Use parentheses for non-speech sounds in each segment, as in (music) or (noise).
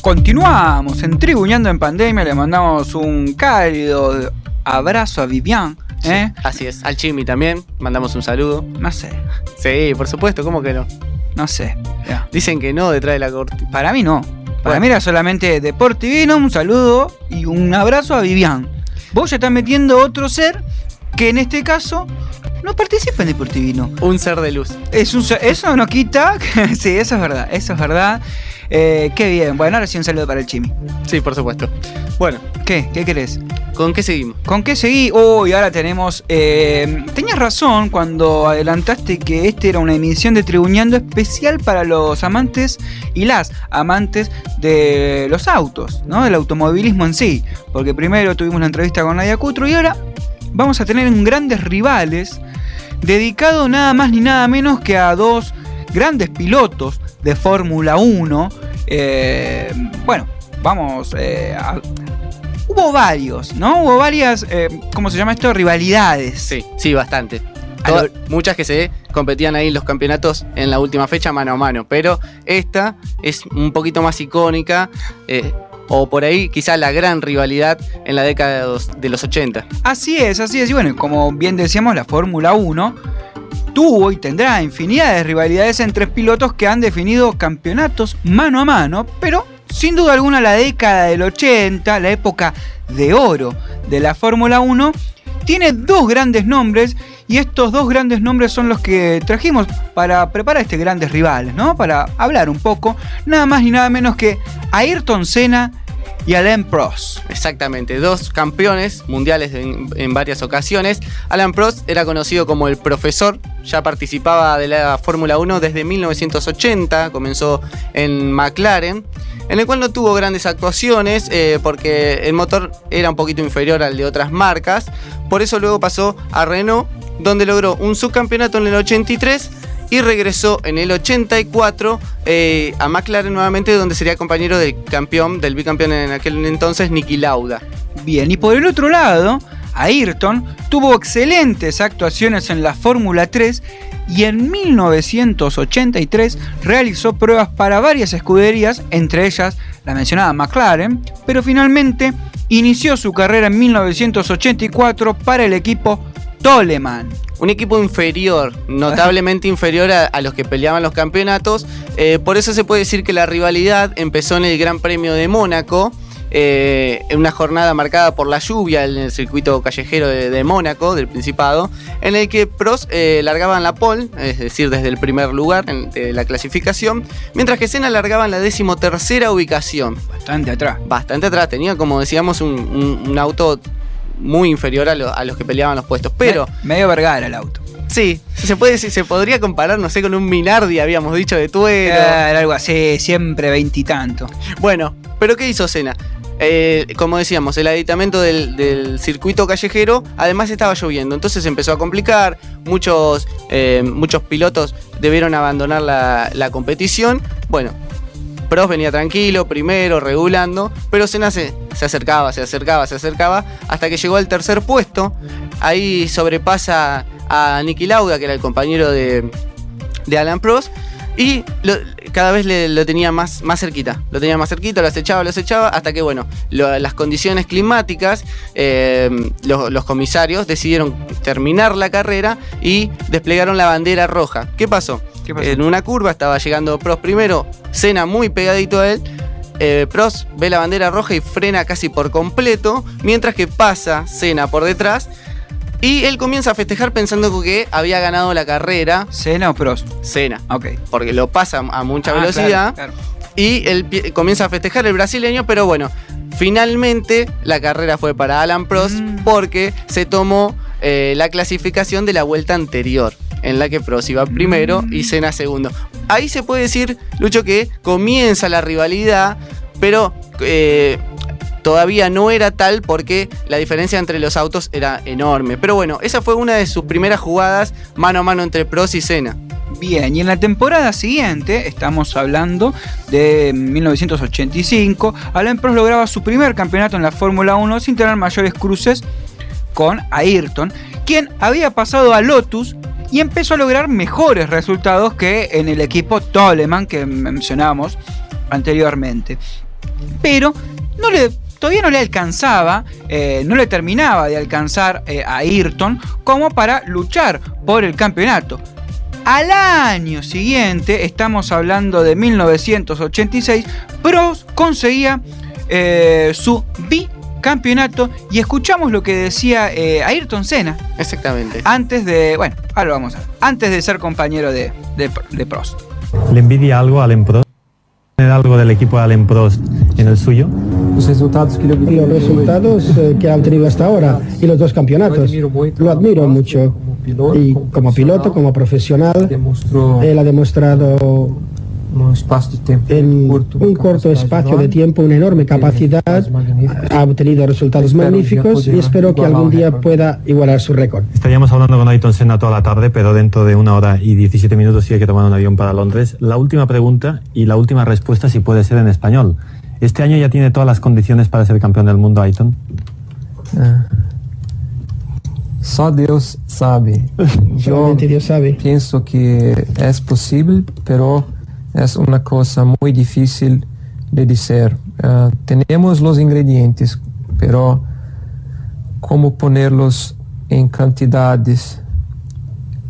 Continuamos en Tribuñando en Pandemia, le mandamos un cálido abrazo a Vivian. ¿eh? Así es, al Chimi también, mandamos un saludo. No sé, Sí, por supuesto, ¿cómo que no? no sé. Ya. Dicen que no detrás de la cortina. Para mí no. Para Bueno. mí era solamente Deportivino, un saludo y un abrazo a Vivian. Vos ya estás metiendo otro ser que en este caso no participa en Deportivino. Un ser de luz. Es un, ser- eso no quita. (laughs) sí, eso es verdad, eso es verdad. Eh, qué bien. Bueno, ahora sí un saludo para el Chimi. Sí, por supuesto. Bueno, ¿Qué? ¿Qué querés? ¿con qué seguimos? ¿Con qué seguí? Uy, ahora tenemos. eh, tenías razón cuando adelantaste que este era una emisión de Tribuñando especial para los amantes y las amantes de los autos, ¿no? Del automovilismo en sí. Porque primero tuvimos la entrevista con Nadia Cutro y ahora vamos a tener un grandes rivales dedicado nada más ni nada menos que a dos grandes pilotos de Fórmula 1. Eh, bueno, vamos eh, a, Hubo varios, ¿no? Hubo varias, eh, ¿cómo se llama esto? Rivalidades. Sí, sí, bastante. Muchas que se competían ahí en los campeonatos en la última fecha mano a mano, pero esta es un poquito más icónica, eh, o por ahí quizá la gran rivalidad en la década de los, de los 80. Así es, así es. Y bueno, como bien decíamos, la Fórmula 1 tuvo y tendrá infinidad de rivalidades entre pilotos que han definido campeonatos mano a mano, pero sin duda alguna la década del 80, la época de oro de la Fórmula 1, tiene dos grandes nombres y estos dos grandes nombres son los que trajimos para preparar este grandes rivales, ¿no? Para hablar un poco, nada más ni nada menos que Ayrton Senna y Alain Prost. Exactamente, dos campeones mundiales en, varias ocasiones. Alan Prost era conocido como el profesor, ya participaba de la Fórmula 1 desde 1980, comenzó en McLaren, en el cual no tuvo grandes actuaciones eh, porque el motor era un poquito inferior al de otras marcas. Por eso luego pasó a Renault, donde logró un subcampeonato en el 83 y regresó en el 84 eh, a McLaren nuevamente, donde sería compañero del campeón, del bicampeón en aquel entonces, Niki Lauda. Bien, y por el otro lado, Ayrton tuvo excelentes actuaciones en la Fórmula 3 y en 1983 realizó pruebas para varias escuderías, entre ellas la mencionada McLaren, pero finalmente inició su carrera en 1984 para el equipo Toleman. Un equipo inferior, notablemente (laughs) inferior a, a los que peleaban los campeonatos. eh, por eso se puede decir que la rivalidad empezó en el Gran Premio de Mónaco. eh, en una jornada marcada por la lluvia en el circuito callejero de, de Mónaco, del Principado, en el que Prost eh, largaba en la pole, es decir, desde el primer lugar en- de la clasificación, mientras que Senna largaba en la decimotercera ubicación. Bastante atrás. Bastante atrás, tenía como decíamos un, un- un auto muy inferior a, lo- a los que peleaban los puestos, pero... Me- medio vergara el auto. Sí, se puede se podría comparar, no sé, con un Minardi, habíamos dicho, de tuero. Era algo así, siempre veintitanto. Bueno, pero ¿qué hizo Senna? Eh, como decíamos, el aditamento del, del circuito callejero, además estaba lloviendo, entonces empezó a complicar, muchos, eh, muchos pilotos debieron abandonar la, la competición. Bueno, Prost venía tranquilo, primero, regulando, pero Senna se, se acercaba, se acercaba, se acercaba, hasta que llegó al tercer puesto. Ahí sobrepasa a Niki Lauda, que era el compañero de, de Alan Prost, y cada vez le- lo tenía más, más cerquita. Lo tenía más cerquita, lo acechaba, lo acechaba, hasta que, bueno, las condiciones climáticas, eh, los comisarios decidieron terminar la carrera y desplegaron la bandera roja. ¿Qué pasó? ¿Qué pasó? En una curva estaba llegando Prost primero, Senna muy pegadito a él. eh, Prost ve la bandera roja y frena casi por completo, mientras que pasa Senna por detrás. Y él comienza a festejar pensando que había ganado la carrera ¿Cena o Prost? Senna, Ok. porque lo pasa a mucha Ah, velocidad. claro, claro. Y él comienza a festejar el brasileño, pero bueno, finalmente la carrera fue para Alan Prost Mm. porque se tomó eh, la clasificación de la vuelta anterior, en la que Prost iba primero y Senna segundo. Ahí se puede decir, Lucho, que comienza la rivalidad, pero eh, todavía no era tal porque la diferencia entre los autos era enorme. Pero bueno, esa fue una de sus primeras jugadas mano a mano entre Prost y Senna. Bien, y en la temporada siguiente, estamos hablando de 1985, Alain Prost lograba su primer campeonato en la Fórmula 1 sin tener mayores cruces con Ayrton, quien había pasado a Lotus y empezó a lograr mejores resultados que en el equipo Toleman que mencionamos anteriormente. pero todavía no le alcanzaba, eh, no le terminaba de alcanzar eh, a Ayrton como para luchar por el campeonato. Al año siguiente, estamos hablando de 1986, Prost conseguía eh, su bicampeonato y escuchamos lo que decía eh, Ayrton Senna. Exactamente. Antes de, bueno, ahora lo vamos a ver, antes de ser compañero de, de, de Prost. ¿Le envidia algo al Prost? ¿Tener algo del equipo de Alain Prost en el suyo? Los resultados que, los resultados eh, que ha obtenido hasta ahora y los dos campeonatos. Lo admiro mucho. Y como piloto, como profesional, él ha demostrado un espacio de tiempo en un corto espacio de tiempo una enorme capacidad, ha obtenido resultados magníficos y espero que algún día pueda igualar su récord. Estaríamos hablando con Ayrton Senna toda la tarde, pero dentro de una hora y 17 minutos sigue que tomar un avión para Londres. La última pregunta y la última respuesta si puede ser en español. ¿Este año ya tiene todas las condiciones para ser campeón del mundo, Ayrton? Ah. Só Deus sabe. (laughs) Yo Dios sabe. pienso que es posible, pero es una cosa muy difícil de decir. Ah, tenemos los ingredientes, pero cómo ponerlos en cantidades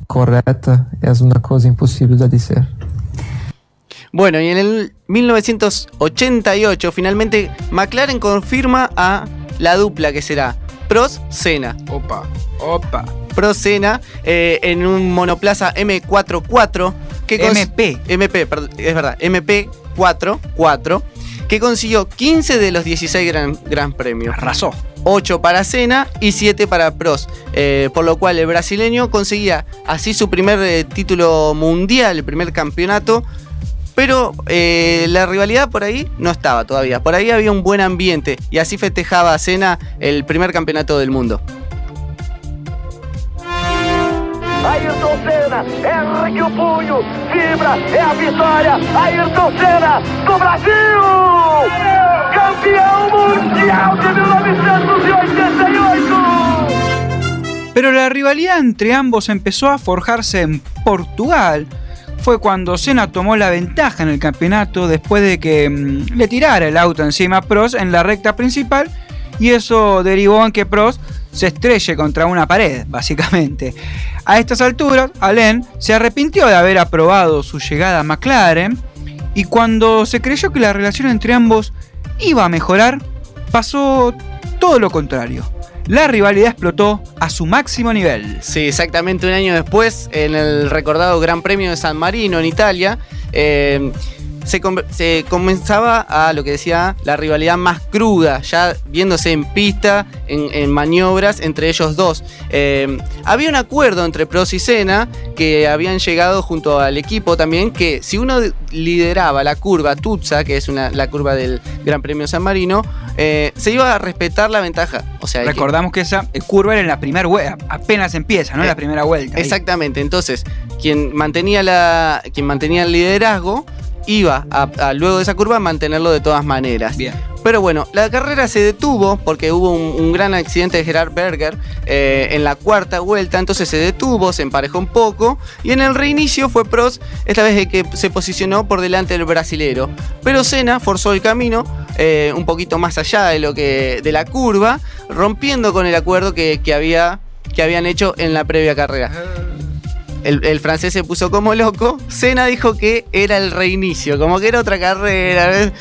correctas es una cosa imposible de decir. Bueno, y en el 1988 finalmente McLaren confirma a la dupla que será Prost-Senna. Opa, opa. Prost-Senna eh, en un monoplaza M44 que MP. MP, perdón, es verdad, MP4 4 que consiguió 15 de los 16 gran, gran premios. Arrasó. 8 para Senna y 7 para Prost. Eh, por lo cual el brasileño conseguía así su primer eh, título mundial, el primer campeonato. Pero eh, la rivalidad por ahí no estaba todavía. Por ahí había un buen ambiente y así festejaba a Senna el primer campeonato del mundo. Ayrton Senna, ergue o punho, vibra, é a vitória. Ayrton Senna, do Brasil! Campeão mundial de 1988! Pero la rivalidad entre ambos empezó a forjarse en Portugal. Fue cuando Senna tomó la ventaja en el campeonato después de que mm, le tirara el auto encima a Prost en la recta principal y eso derivó en que Prost se estrelle contra una pared, (laughs) básicamente. A estas alturas, Alain se arrepintió de haber aprobado su llegada a McLaren y cuando se creyó que la relación entre ambos iba a mejorar, pasó todo lo contrario. La rivalidad explotó a su máximo nivel. Sí, exactamente un año después, en el recordado Gran Premio de San Marino en Italia, eh, se, com- se comenzaba a lo que decía la rivalidad más cruda, ya viéndose en pista, en, en maniobras entre ellos dos. Eh, había un acuerdo entre Prost y Senna que habían llegado junto al equipo también, que si uno lideraba la curva Tutsa, que es una, la curva del Gran Premio San Marino, eh, se iba a respetar la ventaja. O sea, Recordamos que esa curva era en la primera vuelta, apenas empieza, ¿no? Eh, la primera vuelta. ahí. Exactamente, entonces quien mantenía, la, quien mantenía el liderazgo iba a, a luego de esa curva a mantenerlo de todas maneras. Bien. Pero bueno, la carrera se detuvo porque hubo un, un gran accidente de Gerard Berger eh, en la cuarta vuelta, entonces se detuvo, se emparejó un poco y en el reinicio fue Prost, esta vez de que se posicionó por delante del brasilero. Pero Senna forzó el camino eh, un poquito más allá de lo que de la curva, rompiendo con el acuerdo que, que había, que habían hecho en la previa carrera. El, el francés se puso como loco. Senna dijo que era el reinicio, como que era otra carrera.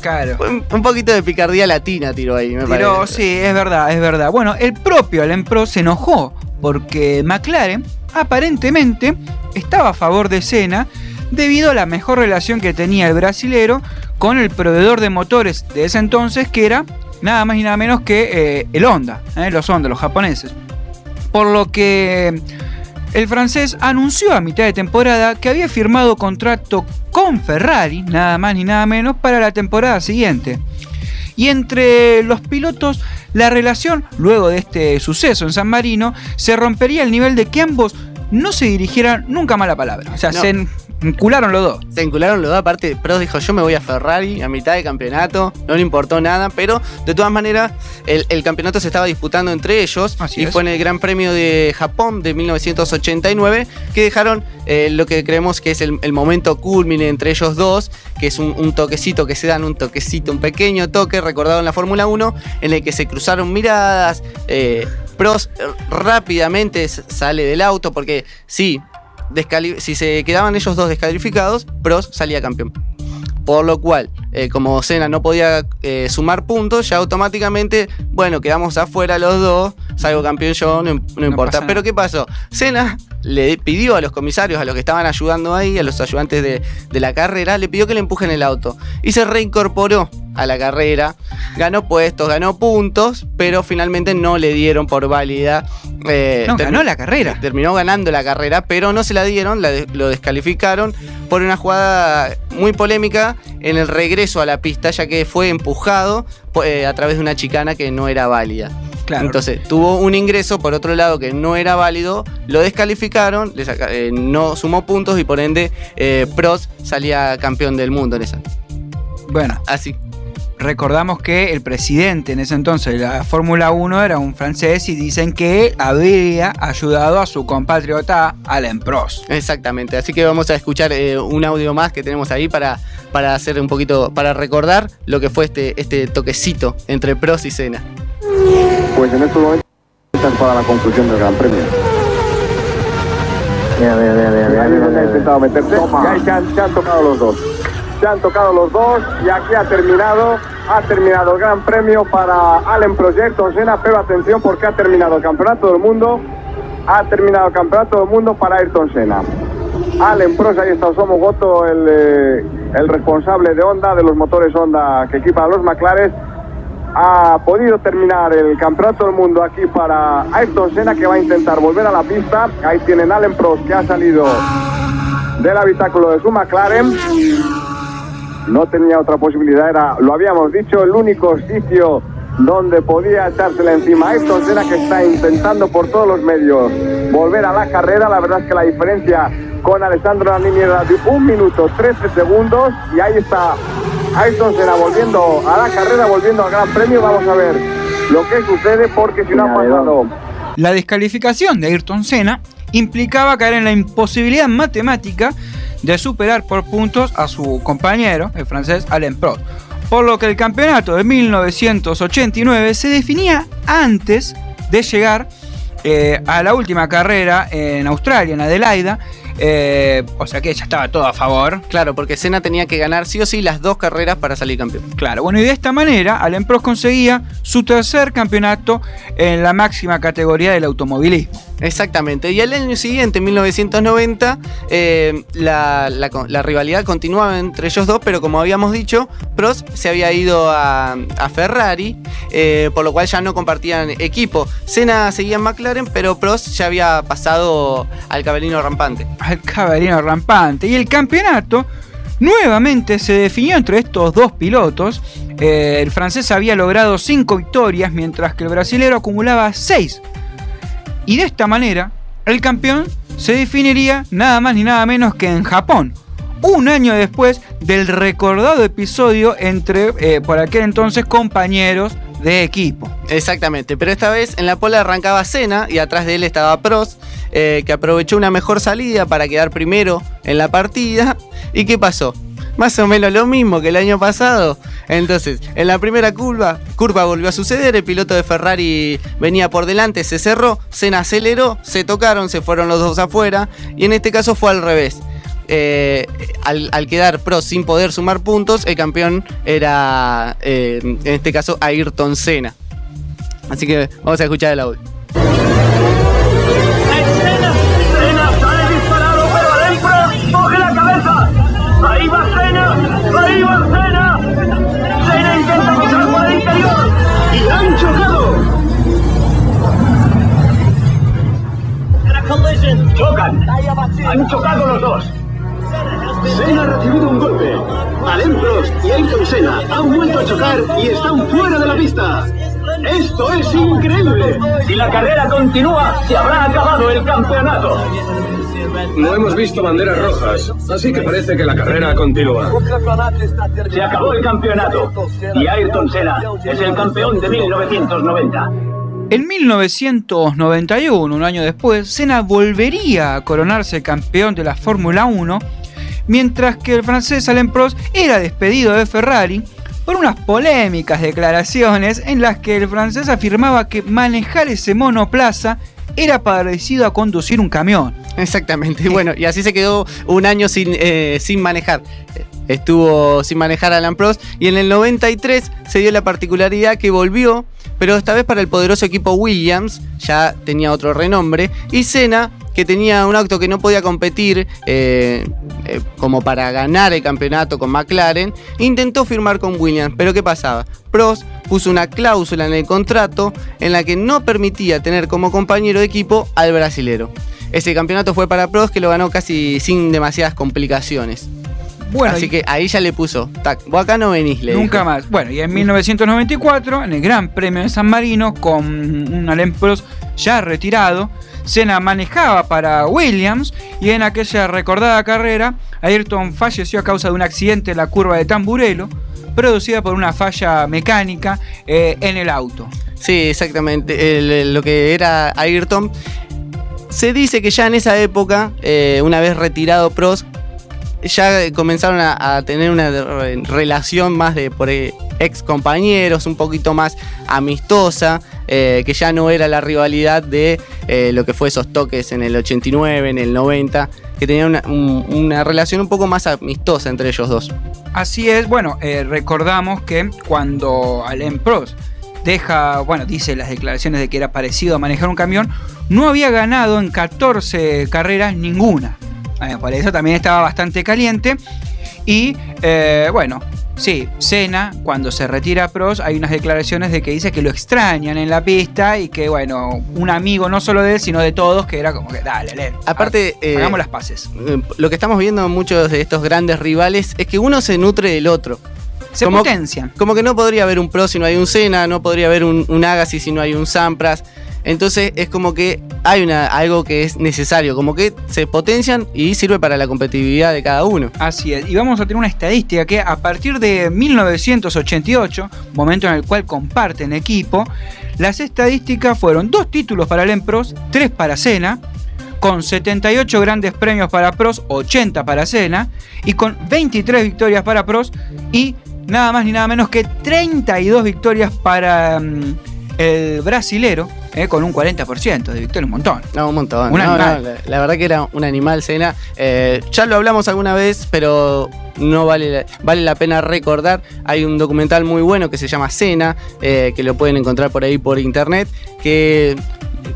Claro. Un, un poquito de picardía latina tiró ahí, me Pero parece. sí, es verdad, es verdad. Bueno, el propio Alain Prost se enojó porque McLaren aparentemente estaba a favor de Senna debido a la mejor relación que tenía el brasilero con el proveedor de motores de ese entonces que era nada más y nada menos que eh, el Honda, eh, los Honda, los japoneses. Por lo que el francés anunció a mitad de temporada que había firmado contrato con Ferrari, nada más ni nada menos, para la temporada siguiente. Y entre los pilotos, la relación, luego de este suceso en San Marino, se rompería al nivel de que ambos no se dirigieran nunca más la palabra. O sea, No. se encularon los dos. Se vincularon los dos, aparte Prost dijo yo me voy a Ferrari a mitad de campeonato, no le importó nada, pero de todas maneras el, el campeonato se estaba disputando entre ellos Así y es. fue en el Gran Premio de Japón de 1989 que dejaron eh, lo que creemos que es el, el momento culmine entre ellos dos, que es un, un toquecito que se dan, un toquecito, un pequeño toque recordado en la Fórmula 1, en el que se cruzaron miradas, eh, Prost eh, rápidamente sale del auto porque sí, si se quedaban ellos dos descalificados, Prost salía campeón. Por lo cual, eh, como Senna no podía eh, sumar puntos, ya automáticamente, bueno, quedamos afuera los dos, salgo campeón yo, no, im- no importa. Pero. ¿qué pasó? Senna le pidió a los comisarios, a los que estaban ayudando ahí, a los ayudantes de, de la carrera, le pidió que le empujen el auto. Y se reincorporó a la carrera, ganó puestos, ganó puntos, pero finalmente no le dieron por válida. eh, No, ganó la carrera. terminó ganando la carrera, pero no se la dieron, la de- lo descalificaron por una jugada muy polémica en el regreso a la pista, ya que fue empujado eh, a través de una chicana que no era válida. Claro. Entonces tuvo un ingreso por otro lado que no era válido, lo descalificaron, le saca- eh, no sumó puntos y por ende eh, Prost salía campeón del mundo en esa. Bueno, Así. recordamos que el presidente en ese entonces de la Fórmula 1 era un francés y dicen que había ayudado a su compatriota Alain Prost. Exactamente, así que vamos a escuchar eh, un audio más que tenemos ahí para, para hacer un poquito, para recordar lo que fue este, este toquecito entre Prost y Senna. Pues en estos momentos para la conclusión del Gran Premio. Ahí es donde ha intentado meterse. Y ahí se han, se han tocado los dos. Se han tocado los dos y aquí ha terminado, ha terminado el Gran Premio para Allen Project, Senna, pero atención porque ha terminado el Campeonato del Mundo, ha terminado el Campeonato del Mundo para Ayrton Senna. Allen Prost, ahí está Osamu Goto, el, eh, el responsable de Honda, de los motores Honda que equipan a los McLaren, ha podido terminar el campeonato del mundo aquí para Ayrton Senna que va a intentar volver a la pista. Ahí tienen Allen Prost que ha salido del habitáculo de su McLaren. No tenía otra posibilidad, era, lo habíamos dicho, el único sitio donde podía echársela encima a Ayrton Senna que está intentando por todos los medios volver a la carrera. La verdad es que la diferencia con Alessandro Nannini era de un minuto 13 segundos y ahí está Ayrton Senna volviendo a la carrera, volviendo al Gran Premio. Vamos a ver lo que sucede porque si no ha pasado La descalificación de Ayrton Senna implicaba caer en la imposibilidad matemática de superar por puntos a su compañero, el francés Alain Prost. Por lo que el campeonato de 1989 se definía antes de llegar eh, a la última carrera en Australia, en Adelaida. Eh, o sea que ya estaba todo a favor. Claro, porque Senna tenía que ganar sí o sí las dos carreras para salir campeón. Claro, bueno, y de esta manera Alain Prost conseguía su tercer campeonato en la máxima categoría del automovilismo. Exactamente. Y al año siguiente, en 1990, eh, la, la co- la rivalidad continuaba entre ellos dos, pero como habíamos dicho, Prost se había ido a, a Ferrari, eh, por lo cual ya no compartían equipo. Senna seguía en McLaren, pero Prost ya había pasado al caballino rampante. Al caballero rampante. Y el campeonato nuevamente se definió entre estos dos pilotos. Eh, el francés había logrado 5 victorias, mientras que el brasilero acumulaba 6. Y de esta manera, el campeón se definiría nada más ni nada menos que en Japón. Un año después del recordado episodio entre, eh, por aquel entonces, compañeros de equipo. Exactamente, pero esta vez en la pole arrancaba Senna y atrás de él estaba Prost, eh, que aprovechó una mejor salida para quedar primero en la partida. ¿Y qué pasó? Más o menos lo mismo que el año pasado. Entonces, en la primera curva, curva volvió a suceder, el piloto de Ferrari venía por delante, se cerró, Senna aceleró, se tocaron, se fueron los dos afuera, y en este caso fue al revés. Eh, al, al quedar Prost sin poder sumar puntos, el campeón era, eh, en este caso, Ayrton Senna. Así que vamos a escuchar el audio. Continúa, se habrá acabado el campeonato. No hemos visto banderas rojas, así que parece que la carrera continúa. Se acabó el campeonato y Ayrton Senna es el campeón de 1990. En 1991, un año después, Senna volvería a coronarse campeón de la Fórmula 1, mientras que el francés Alain Prost era despedido de Ferrari por unas polémicas declaraciones en las que el francés afirmaba que manejar ese monoplaza era parecido a conducir un camión. Exactamente, y (laughs) bueno, y así se quedó un año sin, eh, sin manejar. Estuvo sin manejar Alan Prost y en el 93 se dio la particularidad que volvió, pero esta vez para el poderoso equipo Williams, ya tenía otro renombre, y Senna, que tenía un auto que no podía competir eh, eh, como para ganar el campeonato con McLaren, intentó firmar con Williams, pero ¿qué pasaba? Prost puso una cláusula en el contrato en la que no permitía tener como compañero de equipo al brasilero. Ese campeonato fue para Prost que lo ganó casi sin demasiadas complicaciones. Bueno, Así que ahí ya le puso, tac, vos acá no venís, le Nunca dijo. más. Bueno, y en 1994, en el Gran Premio de San Marino, con un Alain Prost ya retirado, Senna manejaba para Williams y en aquella recordada carrera, Ayrton falleció a causa de un accidente en la curva de Tamburello, producida por una falla mecánica eh, en el auto. Sí, exactamente. Lo que era Ayrton. Se dice que ya en esa época, eh, una vez retirado Prost, ya comenzaron a, tener una relación más de por eh, ex compañeros, un poquito más amistosa, eh, que ya no era la rivalidad de eh, lo que fue esos toques en el 89, en el 90, que tenían una, un- una relación un poco más amistosa entre ellos dos. Así es, bueno, recordamos que cuando Alain Prost deja, bueno, dice las declaraciones de que era parecido a manejar un camión, no había ganado en 14 carreras ninguna. Eh, por eso también estaba bastante caliente. Y eh, bueno, sí, Senna, cuando se retira Prost, hay unas declaraciones de que dice que lo extrañan en la pista y que, bueno, un amigo no solo de él, sino de todos, que era como que, dale, Alain, Aparte, eh, hagamos las paces. Eh, Lo que estamos viendo en muchos de estos grandes rivales es que uno se nutre del otro. Se como- potencian. Como que no podría haber un Pro si no hay un Senna, no podría haber un, un Agassi si no hay un Sampras. Entonces es como que hay una, algo que es necesario, como que se potencian y sirve para la competitividad de cada uno. Así es, y vamos a tener una estadística que a partir de 1988, momento en el cual comparten equipo, las estadísticas fueron dos títulos para Alain Prost, tres para Senna, con 78 grandes premios para Prost, 80 para Senna, y con 23 victorias para Prost y nada más ni nada menos que 32 victorias para mm, el brasilero, eh, con un 40% de victoria, un montón. No, un montón. Un No, animal. no, la, la verdad que era un animal Senna. Eh, ya lo hablamos alguna vez, pero no vale la, vale la pena recordar. Hay un documental muy bueno que se llama Senna, eh, que lo pueden encontrar por ahí por internet, que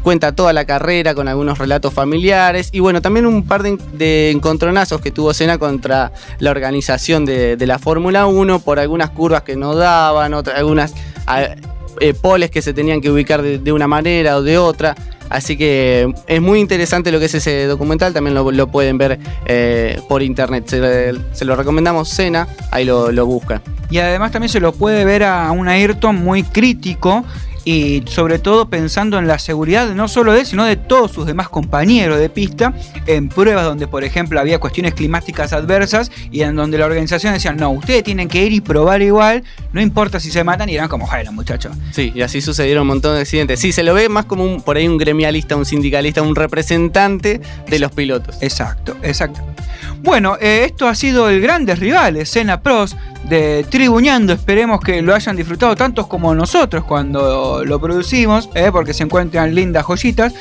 cuenta toda la carrera con algunos relatos familiares y bueno, también un par de, de encontronazos que tuvo Senna contra la organización de, de la Fórmula 1 por algunas curvas que no daban, otras, algunas eh, poles que se tenían que ubicar de, una manera o de otra. Así que es muy interesante lo que es ese documental, también lo, pueden ver eh, por internet. Se, se lo recomendamos Cena, ahí lo, lo buscan. Y además también se lo puede ver a un Ayrton muy crítico y sobre todo pensando en la seguridad no solo de él, sino de todos sus demás compañeros de pista, en pruebas donde, por ejemplo, había cuestiones climáticas adversas y en donde la organización decía, no, ustedes tienen que ir y probar igual, no importa si se matan, y eran como, bueno, muchachos. Sí, y así sucedieron un montón de accidentes. Sí, se lo ve más como un, por ahí un gremialista, un sindicalista, un representante de los pilotos. Exacto, exacto. Bueno, eh, esto ha sido el Grandes Rivales, Cena Pros de Tribuñando. Esperemos que lo hayan disfrutado tantos como nosotros cuando lo producimos, eh, porque se encuentran lindas joyitas.